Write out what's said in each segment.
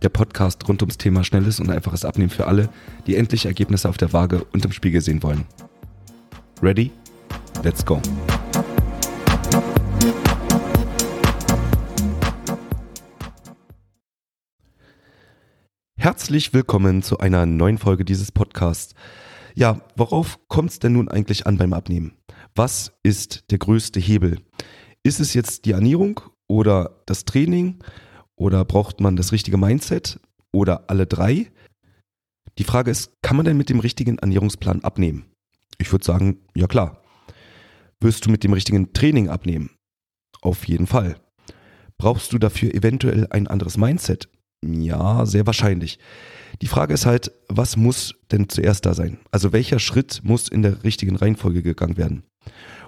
Der Podcast rund ums Thema schnelles und einfaches Abnehmen für alle, die endlich Ergebnisse auf der Waage und im Spiegel sehen wollen. Ready? Let's go! Herzlich willkommen zu einer neuen Folge dieses Podcasts. Ja, worauf kommt es denn nun eigentlich an beim Abnehmen? Was ist der größte Hebel? Ist es jetzt die Ernährung oder das Training oder braucht man das richtige Mindset oder alle drei? Die Frage ist, kann man denn mit dem richtigen Ernährungsplan abnehmen? Ich würde sagen, ja klar. Wirst du mit dem richtigen Training abnehmen? Auf jeden Fall. Brauchst du dafür eventuell ein anderes Mindset? Ja, sehr wahrscheinlich. Die Frage ist halt, was muss denn zuerst da sein? Also welcher Schritt muss in der richtigen Reihenfolge gegangen werden?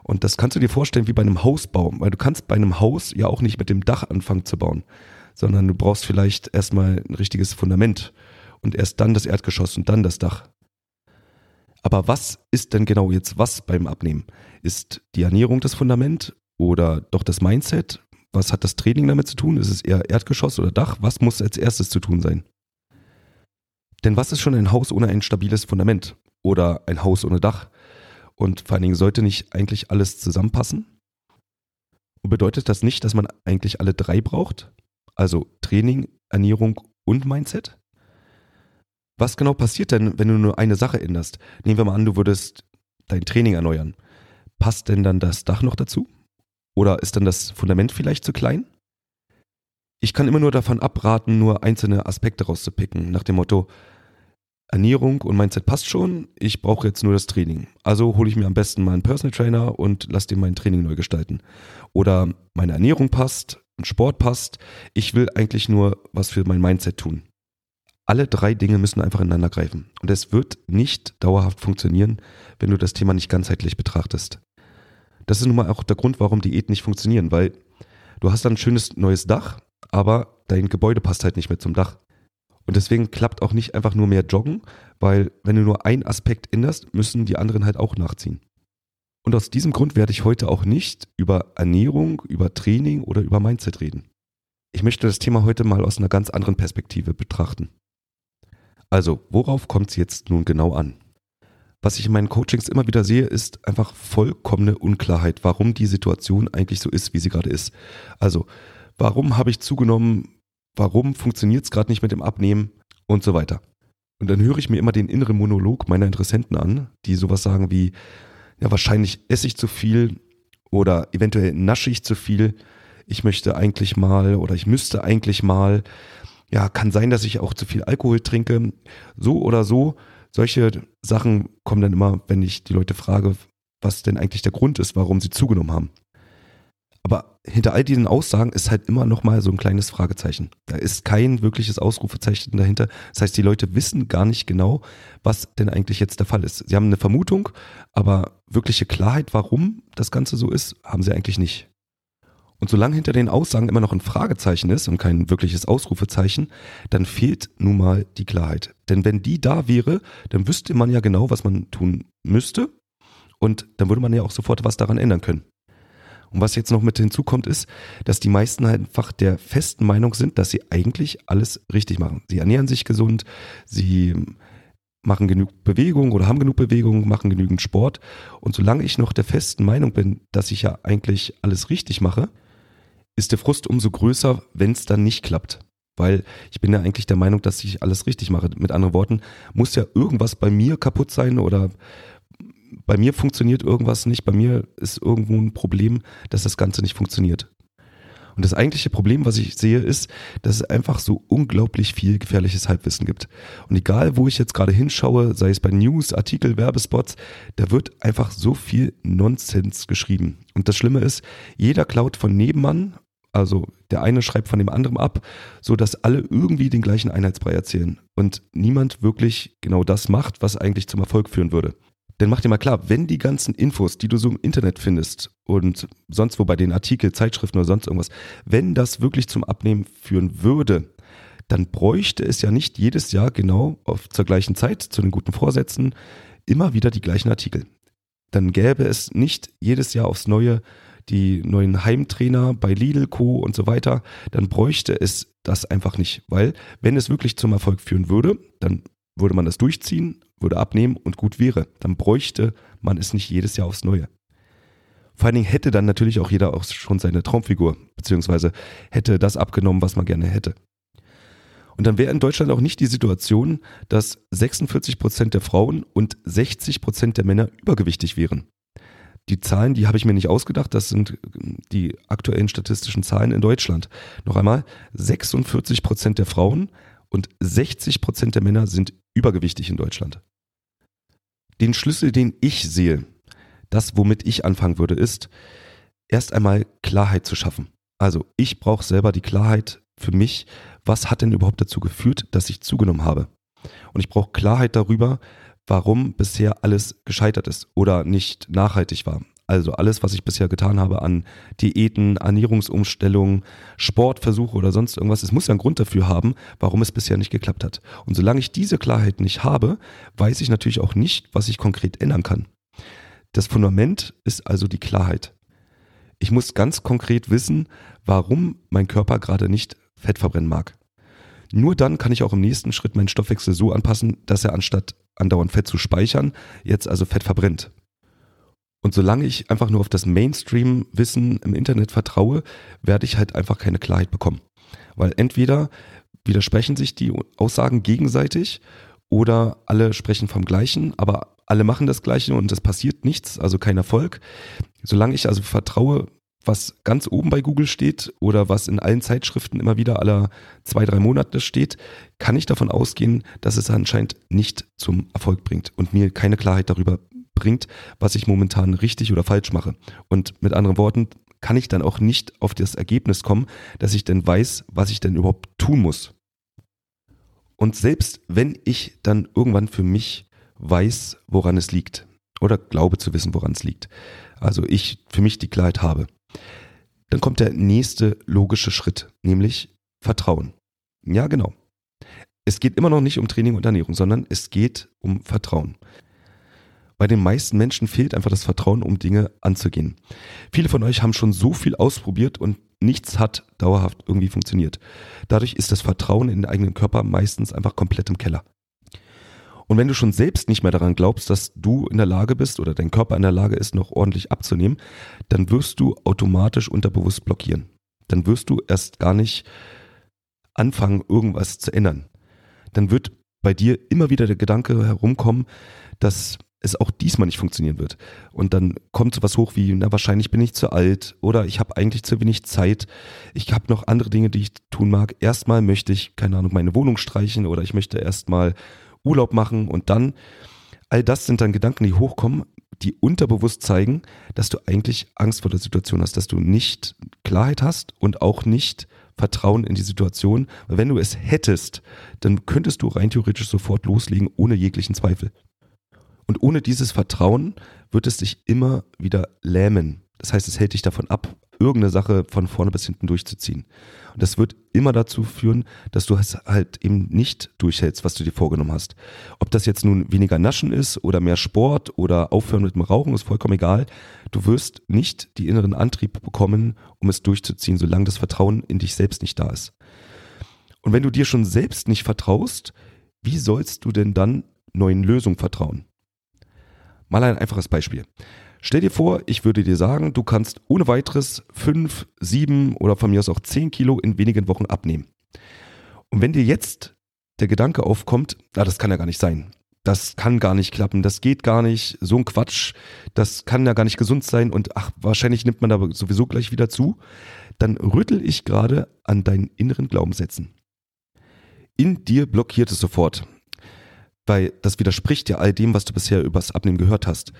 Und das kannst du dir vorstellen wie bei einem Hausbau, weil du kannst bei einem Haus ja auch nicht mit dem Dach anfangen zu bauen, sondern du brauchst vielleicht erstmal ein richtiges Fundament und erst dann das Erdgeschoss und dann das Dach. Aber was ist denn genau jetzt was beim Abnehmen? Ist die Ernährung das Fundament oder doch das Mindset? Was hat das Training damit zu tun? Ist es eher Erdgeschoss oder Dach? Was muss als erstes zu tun sein? Denn was ist schon ein Haus ohne ein stabiles Fundament oder ein Haus ohne Dach? Und vor allen Dingen sollte nicht eigentlich alles zusammenpassen? Und bedeutet das nicht, dass man eigentlich alle drei braucht? Also Training, Ernährung und Mindset? Was genau passiert denn, wenn du nur eine Sache änderst? Nehmen wir mal an, du würdest dein Training erneuern. Passt denn dann das Dach noch dazu? Oder ist dann das Fundament vielleicht zu klein? Ich kann immer nur davon abraten, nur einzelne Aspekte rauszupicken, nach dem Motto, Ernährung und Mindset passt schon, ich brauche jetzt nur das Training. Also hole ich mir am besten mal einen Personal Trainer und lasse dem mein Training neu gestalten. Oder meine Ernährung passt, ein Sport passt, ich will eigentlich nur was für mein Mindset tun. Alle drei Dinge müssen einfach ineinander greifen. Und es wird nicht dauerhaft funktionieren, wenn du das Thema nicht ganzheitlich betrachtest. Das ist nun mal auch der Grund, warum Diäten nicht funktionieren, weil du hast dann ein schönes neues Dach, aber dein Gebäude passt halt nicht mehr zum Dach. Und deswegen klappt auch nicht einfach nur mehr Joggen, weil wenn du nur einen Aspekt änderst, müssen die anderen halt auch nachziehen. Und aus diesem Grund werde ich heute auch nicht über Ernährung, über Training oder über Mindset reden. Ich möchte das Thema heute mal aus einer ganz anderen Perspektive betrachten. Also, worauf kommt es jetzt nun genau an? Was ich in meinen Coachings immer wieder sehe, ist einfach vollkommene Unklarheit, warum die Situation eigentlich so ist, wie sie gerade ist. Also, warum habe ich zugenommen, warum funktioniert es gerade nicht mit dem Abnehmen und so weiter. Und dann höre ich mir immer den inneren Monolog meiner Interessenten an, die sowas sagen wie, ja, wahrscheinlich esse ich zu viel oder eventuell nasche ich zu viel. Ich möchte eigentlich mal oder ich müsste eigentlich mal. Ja, kann sein, dass ich auch zu viel Alkohol trinke. So oder so. Solche Sachen kommen dann immer, wenn ich die Leute frage, was denn eigentlich der Grund ist, warum sie zugenommen haben. Aber hinter all diesen Aussagen ist halt immer noch mal so ein kleines Fragezeichen. Da ist kein wirkliches Ausrufezeichen dahinter. Das heißt, die Leute wissen gar nicht genau, was denn eigentlich jetzt der Fall ist. Sie haben eine Vermutung, aber wirkliche Klarheit, warum das Ganze so ist, haben sie eigentlich nicht. Und solange hinter den Aussagen immer noch ein Fragezeichen ist und kein wirkliches Ausrufezeichen, dann fehlt nun mal die Klarheit. Denn wenn die da wäre, dann wüsste man ja genau, was man tun müsste. Und dann würde man ja auch sofort was daran ändern können. Und was jetzt noch mit hinzukommt, ist, dass die meisten einfach der festen Meinung sind, dass sie eigentlich alles richtig machen. Sie ernähren sich gesund, sie machen genug Bewegung oder haben genug Bewegung, machen genügend Sport. Und solange ich noch der festen Meinung bin, dass ich ja eigentlich alles richtig mache, ist der Frust umso größer, wenn es dann nicht klappt. Weil ich bin ja eigentlich der Meinung, dass ich alles richtig mache. Mit anderen Worten, muss ja irgendwas bei mir kaputt sein oder bei mir funktioniert irgendwas nicht, bei mir ist irgendwo ein Problem, dass das Ganze nicht funktioniert. Und das eigentliche Problem, was ich sehe, ist, dass es einfach so unglaublich viel gefährliches Halbwissen gibt. Und egal, wo ich jetzt gerade hinschaue, sei es bei News, Artikel, Werbespots, da wird einfach so viel Nonsens geschrieben. Und das Schlimme ist, jeder klaut von Nebenmann Also der eine schreibt von dem anderen ab, so dass alle irgendwie den gleichen Einheitsbrei erzählen und niemand wirklich genau das macht, was eigentlich zum Erfolg führen würde. Denn mach dir mal klar, wenn die ganzen Infos, die du so im Internet findest und sonst wo bei den Artikeln, Zeitschriften oder sonst irgendwas, wenn das wirklich zum Abnehmen führen würde, dann bräuchte es ja nicht jedes Jahr genau auf, zur gleichen Zeit zu den guten Vorsätzen immer wieder die gleichen Artikel. Dann gäbe es nicht jedes Jahr aufs Neue die neuen Heimtrainer bei Lidl, Co. und so weiter, dann bräuchte es das einfach nicht. Weil wenn es wirklich zum Erfolg führen würde, dann würde man das durchziehen, würde abnehmen und gut wäre. Dann bräuchte man es nicht jedes Jahr aufs Neue. Vor allen Dingen hätte dann natürlich auch jeder auch schon seine Traumfigur, beziehungsweise hätte das abgenommen, was man gerne hätte. Und dann wäre in Deutschland auch nicht die Situation, dass 46 Prozent der Frauen und 60 Prozent der Männer übergewichtig wären. Die Zahlen, die habe ich mir nicht ausgedacht, das sind die aktuellen statistischen Zahlen in Deutschland. Noch einmal, 46 Prozent der Frauen und 60 Prozent der Männer sind übergewichtig in Deutschland. Den Schlüssel, den ich sehe, das, womit ich anfangen würde, ist, erst einmal Klarheit zu schaffen. Also ich brauche selber die Klarheit für mich, was hat denn überhaupt dazu geführt, dass ich zugenommen habe. Und ich brauche Klarheit darüber, warum bisher alles gescheitert ist oder nicht nachhaltig war. Also alles, was ich bisher getan habe an Diäten, Ernährungsumstellungen, Sportversuche oder sonst irgendwas, es muss ja einen Grund dafür haben, warum es bisher nicht geklappt hat. Und solange ich diese Klarheit nicht habe, weiß ich natürlich auch nicht, was ich konkret ändern kann. Das Fundament ist also die Klarheit. Ich muss ganz konkret wissen, warum mein Körper gerade nicht Fett verbrennen mag. Nur dann kann ich auch im nächsten Schritt meinen Stoffwechsel so anpassen, dass er anstatt andauernd Fett zu speichern, jetzt also Fett verbrennt. Und solange ich einfach nur auf das Mainstream-Wissen im Internet vertraue, werde ich halt einfach keine Klarheit bekommen. Weil entweder widersprechen sich die Aussagen gegenseitig oder alle sprechen vom Gleichen, aber alle machen das Gleiche und es passiert nichts, also kein Erfolg. Solange ich also vertraue, was ganz oben bei Google steht oder was in allen Zeitschriften immer wieder aller zwei, drei Monate steht, kann ich davon ausgehen, dass es anscheinend nicht zum Erfolg bringt und mir keine Klarheit darüber bringt, was ich momentan richtig oder falsch mache. Und mit anderen Worten, kann ich dann auch nicht auf das Ergebnis kommen, dass ich denn weiß, was ich denn überhaupt tun muss. Und selbst wenn ich dann irgendwann für mich weiß, woran es liegt oder glaube zu wissen, woran es liegt, also ich für mich die Klarheit habe, dann kommt der nächste logische Schritt, nämlich Vertrauen. Ja, genau. Es geht immer noch nicht um Training und Ernährung, sondern es geht um Vertrauen. Bei den meisten Menschen fehlt einfach das Vertrauen, um Dinge anzugehen. Viele von euch haben schon so viel ausprobiert und nichts hat dauerhaft irgendwie funktioniert. Dadurch ist das Vertrauen in den eigenen Körper meistens einfach komplett im Keller. Und wenn du schon selbst nicht mehr daran glaubst, dass du in der Lage bist oder dein Körper in der Lage ist, noch ordentlich abzunehmen, dann wirst du automatisch unterbewusst blockieren. Dann wirst du erst gar nicht anfangen, irgendwas zu ändern. Dann wird bei dir immer wieder der Gedanke herumkommen, dass es auch diesmal nicht funktionieren wird. Und dann kommt sowas hoch wie, na wahrscheinlich bin ich zu alt oder ich habe eigentlich zu wenig Zeit. Ich habe noch andere Dinge, die ich tun mag. Erstmal möchte ich, keine Ahnung, meine Wohnung streichen oder ich möchte erstmal Urlaub machen und dann, all das sind dann Gedanken, die hochkommen, die unterbewusst zeigen, dass du eigentlich Angst vor der Situation hast, dass du nicht Klarheit hast und auch nicht Vertrauen in die Situation. Weil wenn du es hättest, dann könntest du rein theoretisch sofort loslegen, ohne jeglichen Zweifel. Und ohne dieses Vertrauen wird es dich immer wieder lähmen. Das heißt, es hält dich davon ab, irgendeine Sache von vorne bis hinten durchzuziehen. Und das wird immer dazu führen, dass du es halt eben nicht durchhältst, was du dir vorgenommen hast. Ob das jetzt nun weniger Naschen ist oder mehr Sport oder aufhören mit dem Rauchen, ist vollkommen egal. Du wirst nicht die inneren Antrieb bekommen, um es durchzuziehen, solange das Vertrauen in dich selbst nicht da ist. Und wenn du dir schon selbst nicht vertraust, wie sollst du denn dann neuen Lösungen vertrauen? Mal ein einfaches Beispiel. Stell dir vor, ich würde dir sagen, du kannst ohne weiteres fünf, sieben oder von mir aus auch zehn Kilo in wenigen Wochen abnehmen. Und wenn dir jetzt der Gedanke aufkommt, na, das kann ja gar nicht sein. Das kann gar nicht klappen, das geht gar nicht, so ein Quatsch, das kann ja gar nicht gesund sein und ach, wahrscheinlich nimmt man da sowieso gleich wieder zu, dann rüttel ich gerade an deinen inneren Glaubenssätzen. In dir blockiert es sofort, weil das widerspricht ja all dem, was du bisher übers Abnehmen gehört hast.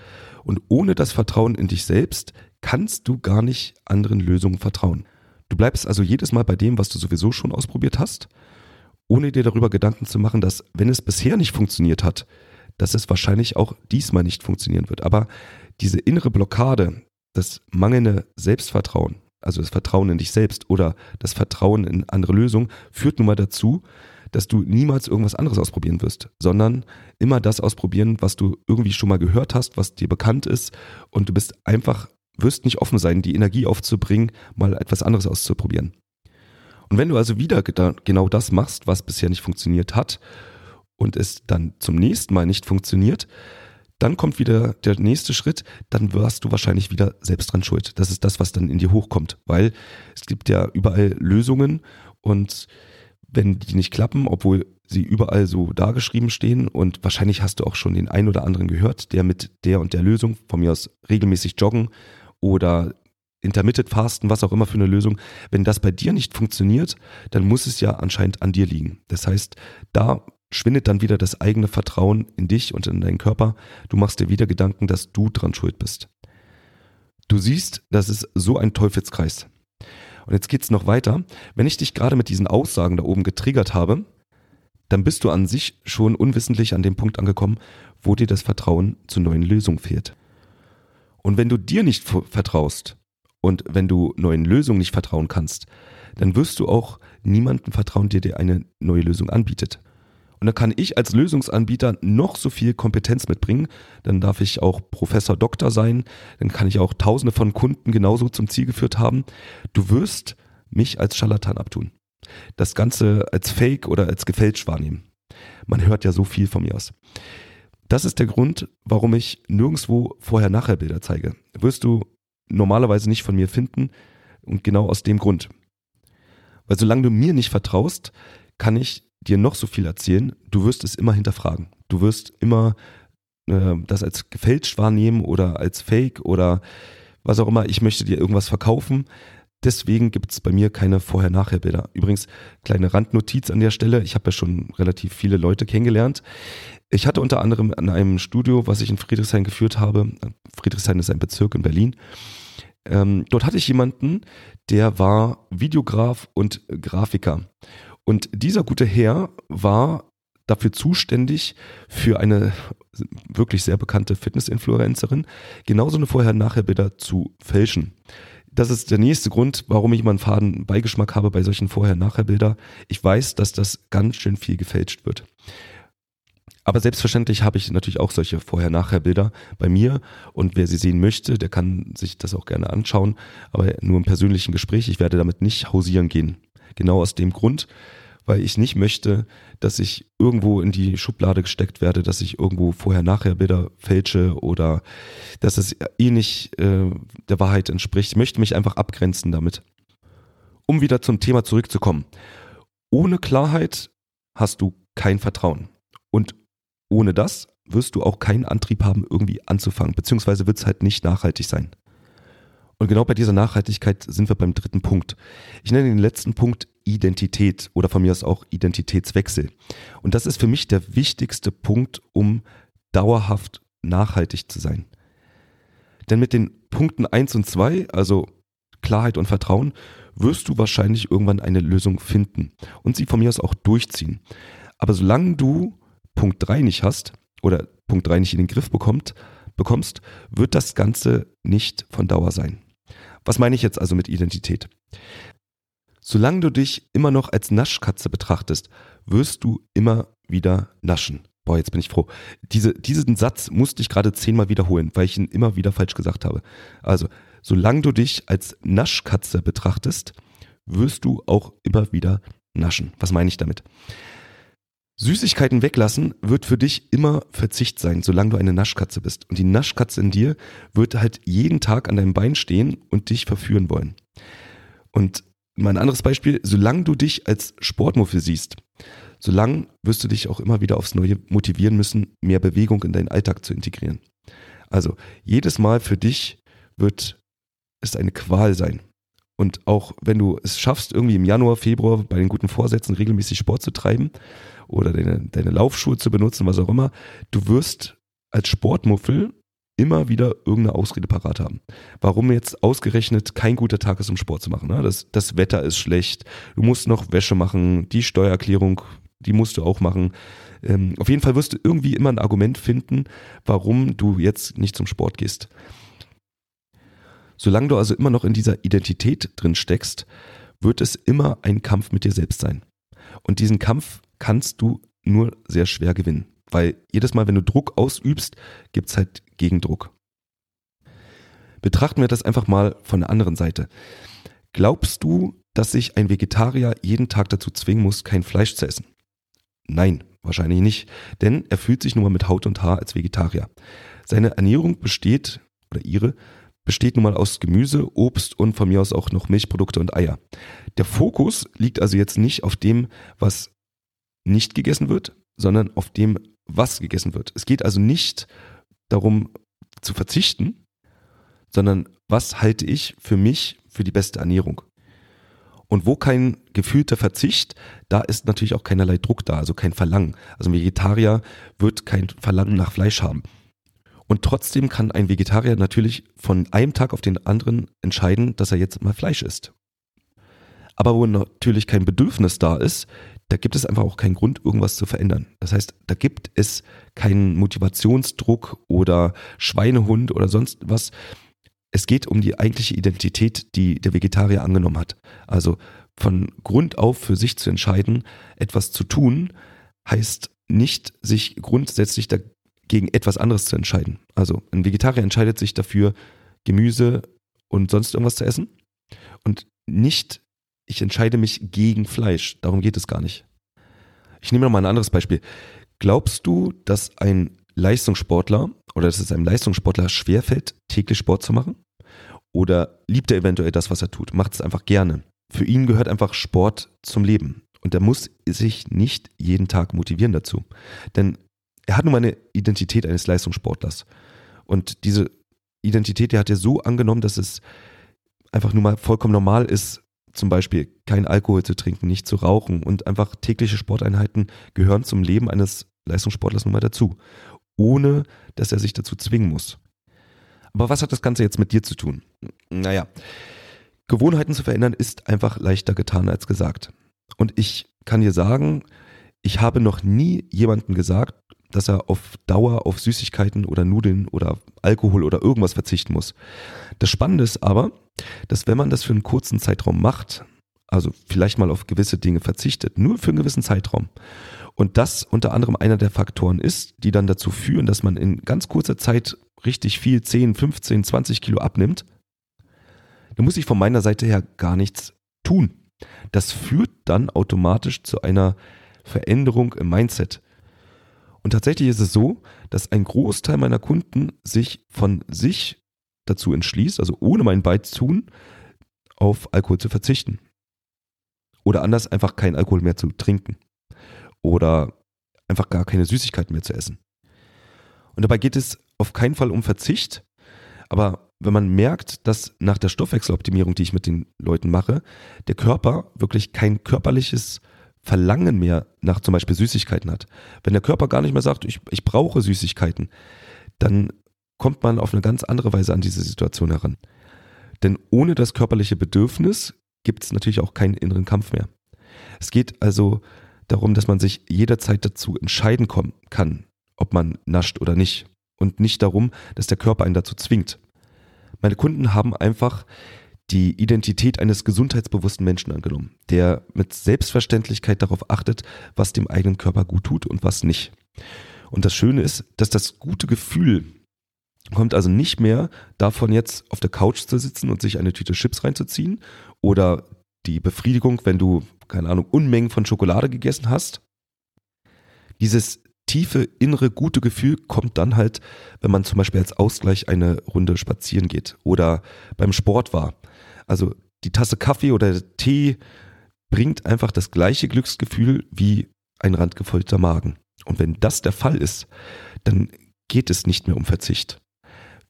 Und ohne das Vertrauen in dich selbst kannst du gar nicht anderen Lösungen vertrauen. Du bleibst also jedes Mal bei dem, was du sowieso schon ausprobiert hast, ohne dir darüber Gedanken zu machen, dass wenn es bisher nicht funktioniert hat, dass es wahrscheinlich auch diesmal nicht funktionieren wird. Aber diese innere Blockade, das mangelnde Selbstvertrauen, also das Vertrauen in dich selbst oder das Vertrauen in andere Lösungen, führt nun mal dazu, dass du niemals irgendwas anderes ausprobieren wirst, sondern immer das ausprobieren, was du irgendwie schon mal gehört hast, was dir bekannt ist und du bist einfach, wirst nicht offen sein, die Energie aufzubringen, mal etwas anderes auszuprobieren. Und wenn du also wieder genau das machst, was bisher nicht funktioniert hat und es dann zum nächsten Mal nicht funktioniert, dann kommt wieder der nächste Schritt, dann wirst du wahrscheinlich wieder selbst dran schuld. Das ist das, was dann in dir hochkommt, weil es gibt ja überall Lösungen und wenn die nicht klappen, obwohl sie überall so dargeschrieben stehen und wahrscheinlich hast du auch schon den einen oder anderen gehört, der mit der und der Lösung, von mir aus regelmäßig joggen oder Intermittent Fasten, was auch immer für eine Lösung, wenn das bei dir nicht funktioniert, dann muss es ja anscheinend an dir liegen. Das heißt, da schwindet dann wieder das eigene Vertrauen in dich und in deinen Körper. Du machst dir wieder Gedanken, dass du dran schuld bist. Du siehst, das ist so ein Teufelskreis. Und jetzt geht's noch weiter. Wenn ich dich gerade mit diesen Aussagen da oben getriggert habe, dann bist du an sich schon unwissentlich an dem Punkt angekommen, wo dir das Vertrauen zu neuen Lösungen fehlt. Und wenn du dir nicht vertraust und wenn du neuen Lösungen nicht vertrauen kannst, dann wirst du auch niemandem vertrauen, der dir eine neue Lösung anbietet. Und dann kann ich als Lösungsanbieter noch so viel Kompetenz mitbringen. Dann darf ich auch Professor Doktor sein. Dann kann ich auch tausende von Kunden genauso zum Ziel geführt haben. Du wirst mich als Scharlatan abtun. Das Ganze als Fake oder als gefälscht wahrnehmen. Man hört ja so viel von mir aus. Das ist der Grund, warum ich nirgendwo Vorher-Nachher-Bilder zeige. Wirst du normalerweise nicht von mir finden und genau aus dem Grund. Weil solange du mir nicht vertraust, kann ich dir noch so viel erzählen, du wirst es immer hinterfragen. Du wirst immer äh, das als gefälscht wahrnehmen oder als Fake oder was auch immer. Ich möchte dir irgendwas verkaufen. Deswegen gibt es bei mir keine Vorher-Nachher-Bilder. Übrigens, kleine Randnotiz an der Stelle. Ich habe ja schon relativ viele Leute kennengelernt. Ich hatte unter anderem an einem Studio, was ich in Friedrichshain geführt habe, Friedrichshain ist ein Bezirk in Berlin, ähm, dort hatte ich jemanden, der war Videograf und Grafiker. Und dieser gute Herr war dafür zuständig, für eine wirklich sehr bekannte Fitness-Influencerin genauso eine Vorher-Nachher-Bilder zu fälschen. Das ist der nächste Grund, warum ich mal einen faden Beigeschmack habe bei solchen Vorher-Nachher-Bilder. Ich weiß, dass das ganz schön viel gefälscht wird. Aber selbstverständlich habe ich natürlich auch solche Vorher-Nachher-Bilder bei mir und wer sie sehen möchte, der kann sich das auch gerne anschauen, aber nur im persönlichen Gespräch. Ich werde damit nicht hausieren gehen. Genau aus dem Grund, weil ich nicht möchte, dass ich irgendwo in die Schublade gesteckt werde, dass ich irgendwo vorher-nachher Bilder fälsche oder dass es eh nicht äh, der Wahrheit entspricht. Ich möchte mich einfach abgrenzen damit. Um wieder zum Thema zurückzukommen. Ohne Klarheit hast du kein Vertrauen. Und ohne das wirst du auch keinen Antrieb haben, irgendwie anzufangen, beziehungsweise wird es halt nicht nachhaltig sein. Und genau bei dieser Nachhaltigkeit sind wir beim dritten Punkt. Ich nenne den letzten Punkt Identität oder von mir aus auch Identitätswechsel. Und das ist für mich der wichtigste Punkt, um dauerhaft nachhaltig zu sein. Denn mit den Punkten eins und zwei, also Klarheit und Vertrauen, wirst du wahrscheinlich irgendwann eine Lösung finden und sie von mir aus auch durchziehen. Aber solange du Punkt drei nicht hast oder Punkt drei nicht in den Griff bekommt, bekommst, wird das Ganze nicht von Dauer sein. Was meine ich jetzt also mit Identität? Solange du dich immer noch als Naschkatze betrachtest, wirst du immer wieder naschen. Boah, jetzt bin ich froh. Diese, diesen Satz musste ich gerade zehnmal wiederholen, weil ich ihn immer wieder falsch gesagt habe. Also, solange du dich als Naschkatze betrachtest, wirst du auch immer wieder naschen. Was meine ich damit? Süßigkeiten weglassen wird für dich immer Verzicht sein, solange du eine Naschkatze bist. Und die Naschkatze in dir wird halt jeden Tag an deinem Bein stehen und dich verführen wollen. Und mein anderes Beispiel, solange du dich als Sportmuffel siehst, solange wirst du dich auch immer wieder aufs Neue motivieren müssen, mehr Bewegung in deinen Alltag zu integrieren. Also jedes Mal für dich wird es eine Qual sein. Und auch wenn du es schaffst, irgendwie im Januar, Februar bei den guten Vorsätzen regelmäßig Sport zu treiben oder deine, deine Laufschuhe zu benutzen, was auch immer, du wirst als Sportmuffel immer wieder irgendeine Ausrede parat haben. Warum jetzt ausgerechnet kein guter Tag ist, um Sport zu machen. Ne? Das, das Wetter ist schlecht, du musst noch Wäsche machen, die Steuererklärung, die musst du auch machen. Ähm, auf jeden Fall wirst du irgendwie immer ein Argument finden, warum du jetzt nicht zum Sport gehst. Solange du also immer noch in dieser Identität drin steckst, wird es immer ein Kampf mit dir selbst sein. Und diesen Kampf kannst du nur sehr schwer gewinnen. Weil jedes Mal, wenn du Druck ausübst, gibt es halt Gegendruck. Betrachten wir das einfach mal von der anderen Seite. Glaubst du, dass sich ein Vegetarier jeden Tag dazu zwingen muss, kein Fleisch zu essen? Nein, wahrscheinlich nicht, denn er fühlt sich nun mal mit Haut und Haar als Vegetarier. Seine Ernährung besteht, oder ihre, besteht nun mal aus Gemüse, Obst und von mir aus auch noch Milchprodukte und Eier. Der Fokus liegt also jetzt nicht auf dem, was nicht gegessen wird, sondern auf dem, was gegessen wird. Es geht also nicht darum zu verzichten, sondern was halte ich für mich für die beste Ernährung. Und wo kein gefühlter Verzicht, da ist natürlich auch keinerlei Druck da, also kein Verlangen. Also ein Vegetarier wird kein Verlangen nach Fleisch haben. Und trotzdem kann ein Vegetarier natürlich von einem Tag auf den anderen entscheiden, dass er jetzt mal Fleisch isst. Aber wo natürlich kein Bedürfnis da ist, da gibt es einfach auch keinen Grund, irgendwas zu verändern. Das heißt, da gibt es keinen Motivationsdruck oder Schweinehund oder sonst was. Es geht um die eigentliche Identität, die der Vegetarier angenommen hat. Also von Grund auf für sich zu entscheiden, etwas zu tun, heißt nicht, sich grundsätzlich dagegen etwas anderes zu entscheiden. Also ein Vegetarier entscheidet sich dafür, Gemüse und sonst irgendwas zu essen und nicht ich entscheide mich gegen Fleisch. Darum geht es gar nicht. Ich nehme noch mal ein anderes Beispiel. Glaubst du, dass ein Leistungssportler oder dass es einem Leistungssportler schwerfällt, täglich Sport zu machen? Oder liebt er eventuell das, was er tut? Macht es einfach gerne. Für ihn gehört einfach Sport zum Leben. Und er muss sich nicht jeden Tag motivieren dazu. Denn er hat nun mal eine Identität eines Leistungssportlers. Und diese Identität, die hat er so angenommen, dass es einfach nun mal vollkommen normal ist, zum Beispiel kein Alkohol zu trinken, nicht zu rauchen und einfach tägliche Sporteinheiten gehören zum Leben eines Leistungssportlers nun mal dazu, ohne dass er sich dazu zwingen muss. Aber was hat das Ganze jetzt mit dir zu tun? Naja, Gewohnheiten zu verändern ist einfach leichter getan als gesagt. Und ich kann dir sagen, ich habe noch nie jemanden gesagt, dass er auf Dauer auf Süßigkeiten oder Nudeln oder Alkohol oder irgendwas verzichten muss. Das Spannende ist aber, dass wenn man das für einen kurzen Zeitraum macht, also vielleicht mal auf gewisse Dinge verzichtet, nur für einen gewissen Zeitraum, und das unter anderem einer der Faktoren ist, die dann dazu führen, dass man in ganz kurzer Zeit richtig viel, 10, 15, 20 Kilo abnimmt, dann muss ich von meiner Seite her gar nichts tun. Das führt dann automatisch zu einer Veränderung im Mindset. Und tatsächlich ist es so, dass ein Großteil meiner Kunden sich von sich dazu entschließt, also ohne mein Beitun, auf Alkohol zu verzichten. Oder anders einfach keinen Alkohol mehr zu trinken. Oder einfach gar keine Süßigkeiten mehr zu essen. Und dabei geht es auf keinen Fall um Verzicht, aber wenn man merkt, dass nach der Stoffwechseloptimierung, die ich mit den Leuten mache, der Körper wirklich kein körperliches Verlangen mehr nach zum Beispiel Süßigkeiten hat. Wenn der Körper gar nicht mehr sagt, ich, ich brauche Süßigkeiten, dann kommt man auf eine ganz andere Weise an diese Situation heran. Denn ohne das körperliche Bedürfnis gibt es natürlich auch keinen inneren Kampf mehr. Es geht also darum, dass man sich jederzeit dazu entscheiden kann, ob man nascht oder nicht. Und nicht darum, dass der Körper einen dazu zwingt. Meine Kunden haben einfach die Identität eines gesundheitsbewussten Menschen angenommen, der mit Selbstverständlichkeit darauf achtet, was dem eigenen Körper gut tut und was nicht. Und das Schöne ist, dass das gute Gefühl kommt also nicht mehr davon jetzt auf der Couch zu sitzen und sich eine Tüte Chips reinzuziehen oder die Befriedigung, wenn du, keine Ahnung, Unmengen von Schokolade gegessen hast. Dieses tiefe innere gute Gefühl kommt dann halt, wenn man zum Beispiel als Ausgleich eine Runde spazieren geht oder beim Sport war also die Tasse Kaffee oder Tee bringt einfach das gleiche Glücksgefühl wie ein randgefüllter Magen. Und wenn das der Fall ist, dann geht es nicht mehr um Verzicht.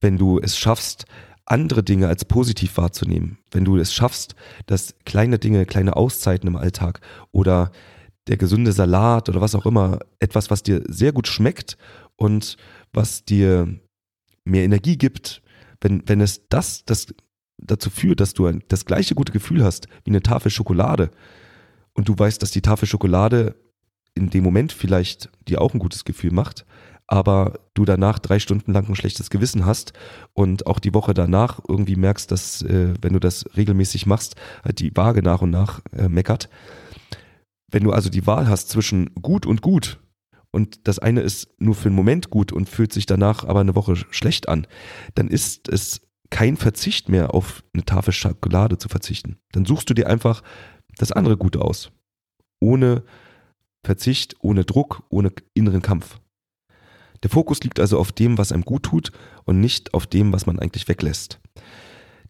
Wenn du es schaffst, andere Dinge als positiv wahrzunehmen, wenn du es schaffst, dass kleine Dinge, kleine Auszeiten im Alltag oder der gesunde Salat oder was auch immer, etwas, was dir sehr gut schmeckt und was dir mehr Energie gibt, wenn, wenn es das, das dazu führt, dass du ein, das gleiche gute Gefühl hast wie eine Tafel Schokolade und du weißt, dass die Tafel Schokolade in dem Moment vielleicht dir auch ein gutes Gefühl macht, aber du danach drei Stunden lang ein schlechtes Gewissen hast und auch die Woche danach irgendwie merkst, dass, äh, wenn du das regelmäßig machst, halt die Waage nach und nach äh, meckert. Wenn du also die Wahl hast zwischen gut und gut und das eine ist nur für einen Moment gut und fühlt sich danach aber eine Woche schlecht an, dann ist es kein Verzicht mehr auf eine Tafel Schokolade zu verzichten. Dann suchst du dir einfach das andere Gute aus. Ohne Verzicht, ohne Druck, ohne inneren Kampf. Der Fokus liegt also auf dem, was einem gut tut und nicht auf dem, was man eigentlich weglässt.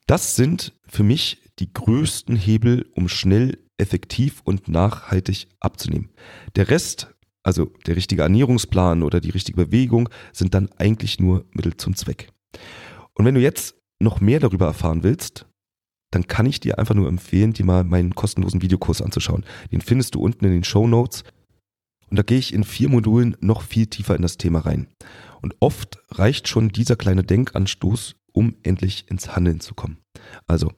Das sind für mich die größten Hebel, um schnell, effektiv und nachhaltig abzunehmen. Der Rest, also der richtige Ernährungsplan oder die richtige Bewegung, sind dann eigentlich nur Mittel zum Zweck. Und wenn du jetzt noch mehr darüber erfahren willst, dann kann ich dir einfach nur empfehlen, dir mal meinen kostenlosen Videokurs anzuschauen. Den findest du unten in den Show Notes. Und da gehe ich in vier Modulen noch viel tiefer in das Thema rein. Und oft reicht schon dieser kleine Denkanstoß, um endlich ins Handeln zu kommen. Also,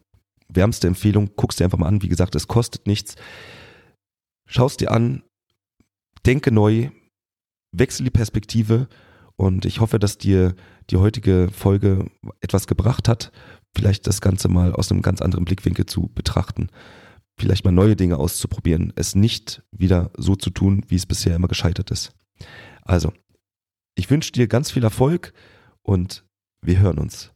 wärmste Empfehlung, guckst dir einfach mal an. Wie gesagt, es kostet nichts. Schaust dir an, denke neu, wechsel die Perspektive und ich hoffe, dass dir die heutige Folge etwas gebracht hat, vielleicht das Ganze mal aus einem ganz anderen Blickwinkel zu betrachten vielleicht mal neue Dinge auszuprobieren, es nicht wieder so zu tun, wie es bisher immer gescheitert ist. Also, ich wünsche dir ganz viel Erfolg und wir hören uns.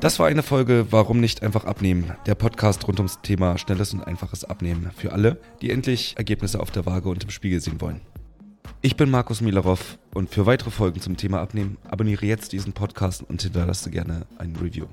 Das war eine Folge Warum nicht einfach abnehmen? Der Podcast rund ums Thema schnelles und einfaches Abnehmen für alle, die endlich Ergebnisse auf der Waage und im Spiegel sehen wollen. Ich bin Markus Milarov und für weitere Folgen zum Thema Abnehmen abonniere jetzt diesen Podcast und hinterlasse gerne ein Review.